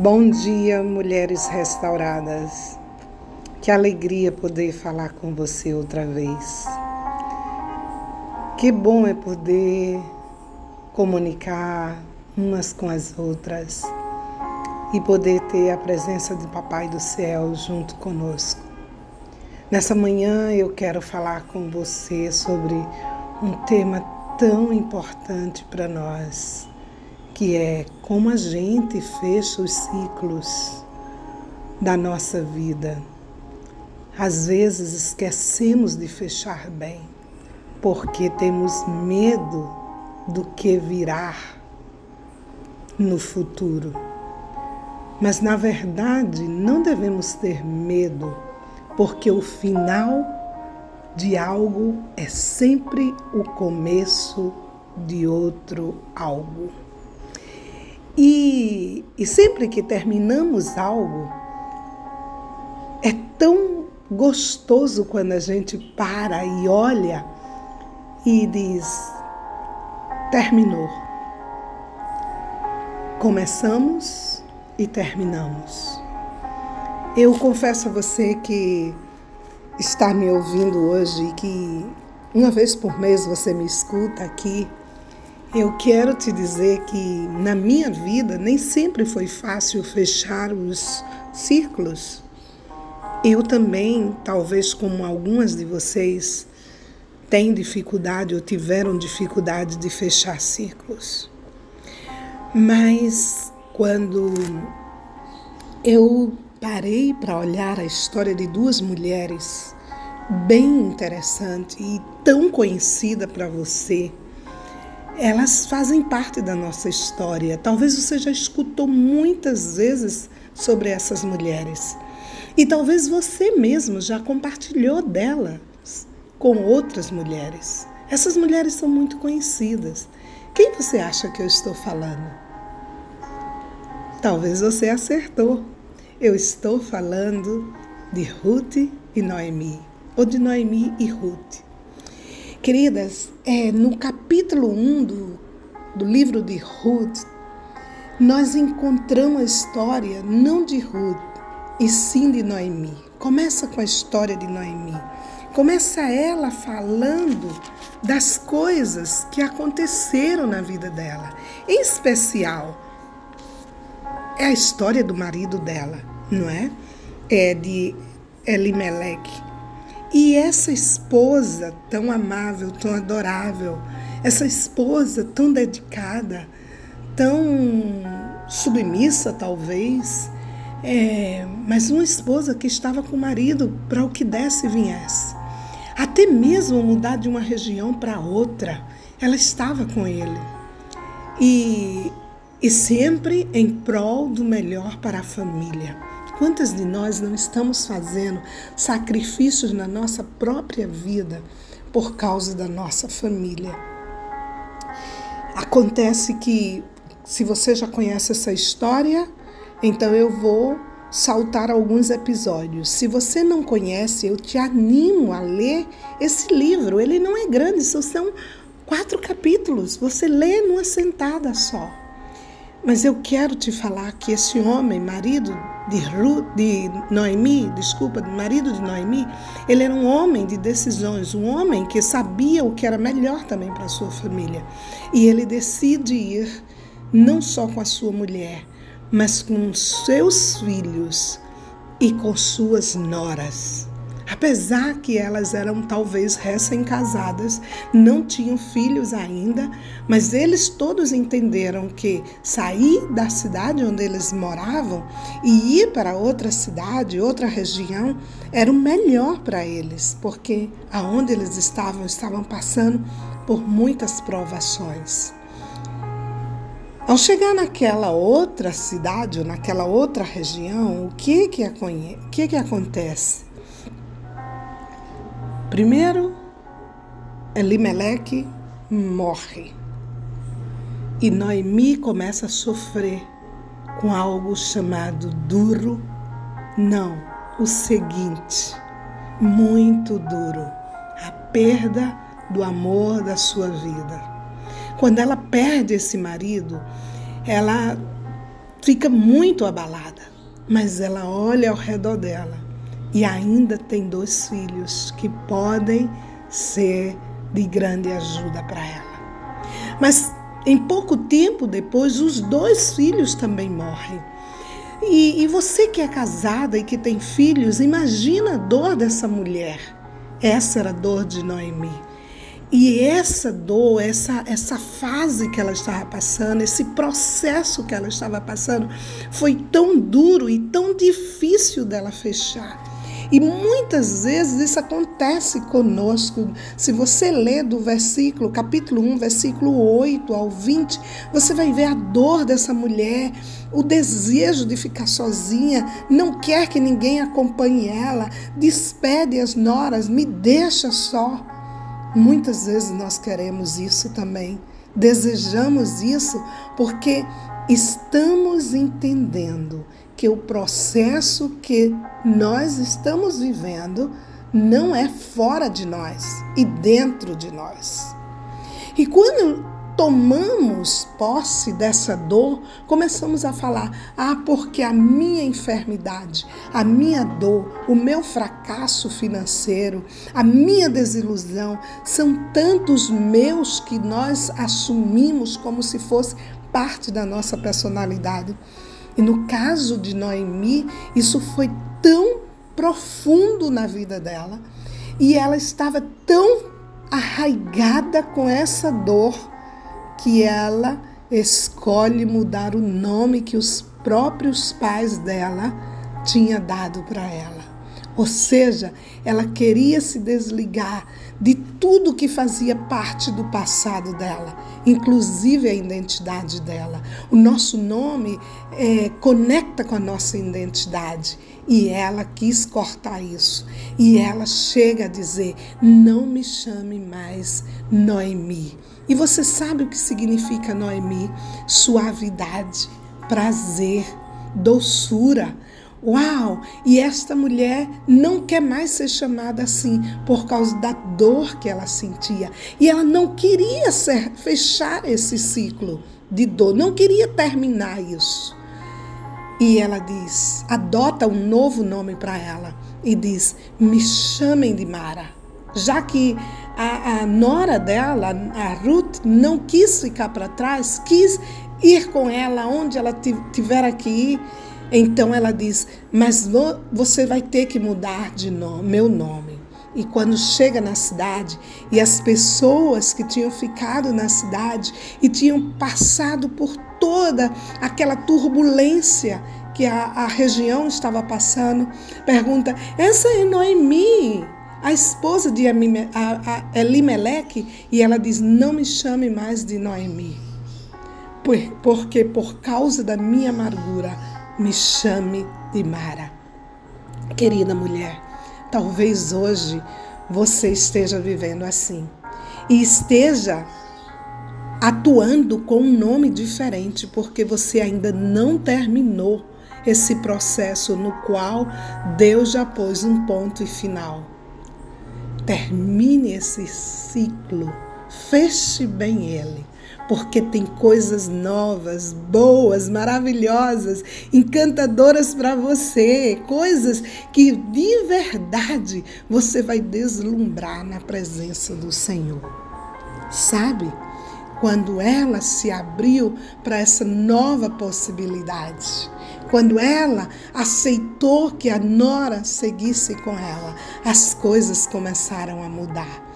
Bom dia, mulheres restauradas. Que alegria poder falar com você outra vez. Que bom é poder comunicar umas com as outras e poder ter a presença do Papai do Céu junto conosco. Nessa manhã eu quero falar com você sobre um tema tão importante para nós que é como a gente fecha os ciclos da nossa vida. Às vezes esquecemos de fechar bem, porque temos medo do que virá no futuro. Mas na verdade não devemos ter medo, porque o final de algo é sempre o começo de outro algo. E, e sempre que terminamos algo, é tão gostoso quando a gente para e olha e diz: terminou. Começamos e terminamos. Eu confesso a você que está me ouvindo hoje e que uma vez por mês você me escuta aqui eu quero te dizer que na minha vida nem sempre foi fácil fechar os círculos. Eu também, talvez como algumas de vocês, têm dificuldade ou tiveram dificuldade de fechar círculos. Mas quando eu parei para olhar a história de duas mulheres bem interessante e tão conhecida para você, elas fazem parte da nossa história. Talvez você já escutou muitas vezes sobre essas mulheres. E talvez você mesmo já compartilhou delas com outras mulheres. Essas mulheres são muito conhecidas. Quem você acha que eu estou falando? Talvez você acertou. Eu estou falando de Ruth e Noemi, ou de Noemi e Ruth. Queridas, é, no capítulo 1 do, do livro de Ruth, nós encontramos a história não de Ruth, e sim de Noemi. Começa com a história de Noemi. Começa ela falando das coisas que aconteceram na vida dela. Em especial, é a história do marido dela, não é? É de Elimelech. E essa esposa tão amável, tão adorável, essa esposa tão dedicada, tão submissa talvez, é, mas uma esposa que estava com o marido para o que desse e viesse. Até mesmo mudar de uma região para outra, ela estava com ele. E, e sempre em prol do melhor para a família. Quantas de nós não estamos fazendo sacrifícios na nossa própria vida por causa da nossa família? Acontece que, se você já conhece essa história, então eu vou saltar alguns episódios. Se você não conhece, eu te animo a ler esse livro. Ele não é grande, só são quatro capítulos. Você lê numa sentada só. Mas eu quero te falar que esse homem, marido de, Ru, de Noemi, desculpa, marido de Noemi, ele era um homem de decisões, um homem que sabia o que era melhor também para a sua família. E ele decide ir não só com a sua mulher, mas com seus filhos e com suas noras. Apesar que elas eram talvez recém-casadas, não tinham filhos ainda, mas eles todos entenderam que sair da cidade onde eles moravam e ir para outra cidade, outra região, era o melhor para eles, porque aonde eles estavam, estavam passando por muitas provações. Ao chegar naquela outra cidade ou naquela outra região, o que que, que, que acontece? Primeiro, Elimelec morre. E Noemi começa a sofrer com algo chamado duro, não, o seguinte, muito duro, a perda do amor da sua vida. Quando ela perde esse marido, ela fica muito abalada, mas ela olha ao redor dela e ainda tem dois filhos que podem ser de grande ajuda para ela. Mas em pouco tempo depois, os dois filhos também morrem. E, e, você que é casada e que tem filhos, imagina a dor dessa mulher. Essa era a dor de Noemi. E essa dor, essa, essa fase que ela estava passando, esse processo que ela estava passando, foi tão duro e tão difícil dela fechar. E muitas vezes isso acontece conosco. Se você ler do versículo, capítulo 1, versículo 8 ao 20, você vai ver a dor dessa mulher, o desejo de ficar sozinha, não quer que ninguém acompanhe ela, despede as noras, me deixa só. Muitas vezes nós queremos isso também. Desejamos isso porque estamos entendendo que o processo que nós estamos vivendo não é fora de nós e dentro de nós. E quando tomamos posse dessa dor, começamos a falar: ah, porque a minha enfermidade, a minha dor, o meu fracasso financeiro, a minha desilusão são tantos meus que nós assumimos como se fosse parte da nossa personalidade. E no caso de Noemi, isso foi tão profundo na vida dela e ela estava tão arraigada com essa dor que ela escolhe mudar o nome que os próprios pais dela tinham dado para ela. Ou seja, ela queria se desligar de tudo que fazia parte do passado dela, inclusive a identidade dela. O nosso nome é, conecta com a nossa identidade e ela quis cortar isso. E ela chega a dizer: Não me chame mais Noemi. E você sabe o que significa Noemi? Suavidade, prazer, doçura Uau! E esta mulher não quer mais ser chamada assim por causa da dor que ela sentia. E ela não queria ser, fechar esse ciclo de dor, não queria terminar isso. E ela diz, adota um novo nome para ela e diz: Me chamem de Mara. Já que a, a nora dela, a Ruth, não quis ficar para trás, quis ir com ela onde ela tiver que ir então ela diz: Mas você vai ter que mudar de nome, meu nome. E quando chega na cidade, e as pessoas que tinham ficado na cidade e tinham passado por toda aquela turbulência que a, a região estava passando, pergunta: Essa é Noemi, a esposa de Elimeleque? E ela diz: Não me chame mais de Noemi, porque por causa da minha amargura me chame de Mara. Querida mulher, talvez hoje você esteja vivendo assim e esteja atuando com um nome diferente porque você ainda não terminou esse processo no qual Deus já pôs um ponto e final. Termine esse ciclo, feche bem ele porque tem coisas novas, boas, maravilhosas, encantadoras para você, coisas que de verdade você vai deslumbrar na presença do Senhor. Sabe? Quando ela se abriu para essa nova possibilidade, quando ela aceitou que a nora seguisse com ela, as coisas começaram a mudar.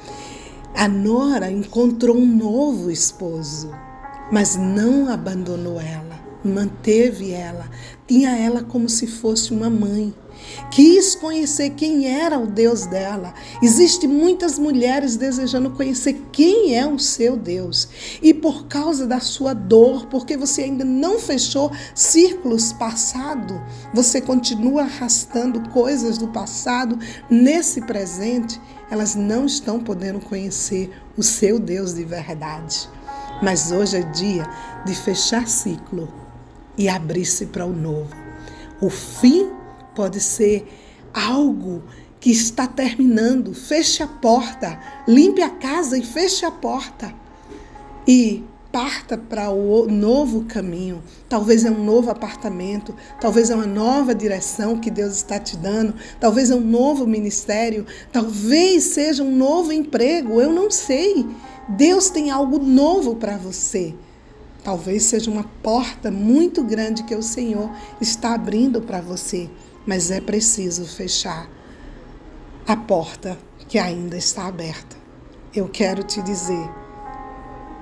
A nora encontrou um novo esposo, mas não abandonou ela, manteve ela, tinha ela como se fosse uma mãe. Quis conhecer quem era o Deus dela. Existem muitas mulheres desejando conhecer quem é o seu Deus. E por causa da sua dor, porque você ainda não fechou círculos passados, você continua arrastando coisas do passado nesse presente, elas não estão podendo conhecer o seu Deus de verdade. Mas hoje é dia de fechar ciclo e abrir-se para o novo. O fim pode ser algo que está terminando. Feche a porta, limpe a casa e feche a porta. E parta para o novo caminho. Talvez é um novo apartamento, talvez é uma nova direção que Deus está te dando, talvez é um novo ministério, talvez seja um novo emprego, eu não sei. Deus tem algo novo para você. Talvez seja uma porta muito grande que o Senhor está abrindo para você, mas é preciso fechar a porta que ainda está aberta. Eu quero te dizer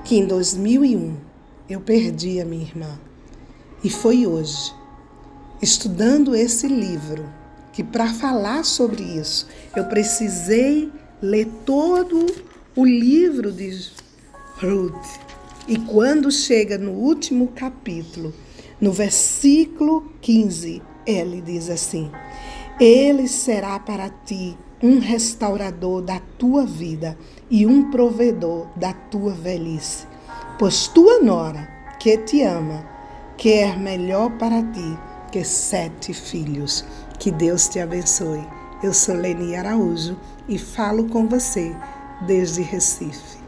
que em 2001 eu perdi a minha irmã. E foi hoje, estudando esse livro, que para falar sobre isso, eu precisei ler todo o livro de Ruth. E quando chega no último capítulo, no versículo 15, ele diz assim: Ele será para ti um restaurador da tua vida e um provedor da tua velhice. Pois tua nora, que te ama, quer melhor para ti que sete filhos. Que Deus te abençoe. Eu sou Leni Araújo e falo com você desde Recife.